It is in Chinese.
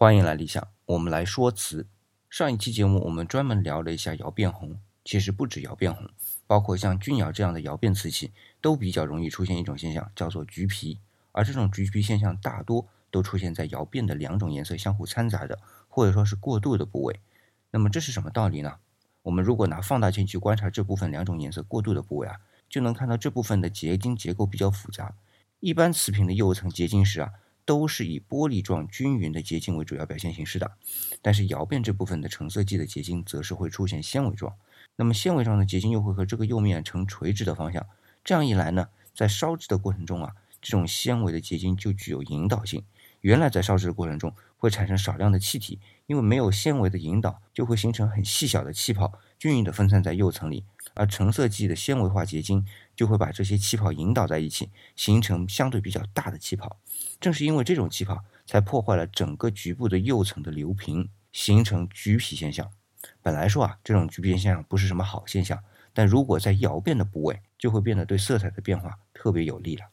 欢迎来理想，我们来说词。上一期节目我们专门聊了一下窑变红，其实不止窑变红，包括像钧窑这样的窑变瓷器，都比较容易出现一种现象，叫做橘皮。而这种橘皮现象大多都出现在窑变的两种颜色相互掺杂的，或者说是过渡的部位。那么这是什么道理呢？我们如果拿放大镜去观察这部分两种颜色过渡的部位啊，就能看到这部分的结晶结构比较复杂。一般瓷瓶的釉层结晶时啊。都是以玻璃状均匀的结晶为主要表现形式的，但是窑变这部分的橙色剂的结晶则是会出现纤维状，那么纤维状的结晶又会和这个釉面呈垂直的方向，这样一来呢，在烧制的过程中啊，这种纤维的结晶就具有引导性。原来在烧制的过程中会产生少量的气体，因为没有纤维的引导，就会形成很细小的气泡，均匀的分散在釉层里。而橙色剂的纤维化结晶就会把这些气泡引导在一起，形成相对比较大的气泡。正是因为这种气泡，才破坏了整个局部的釉层的流平，形成橘皮现象。本来说啊，这种橘皮现象不是什么好现象，但如果在窑变的部位，就会变得对色彩的变化特别有利了。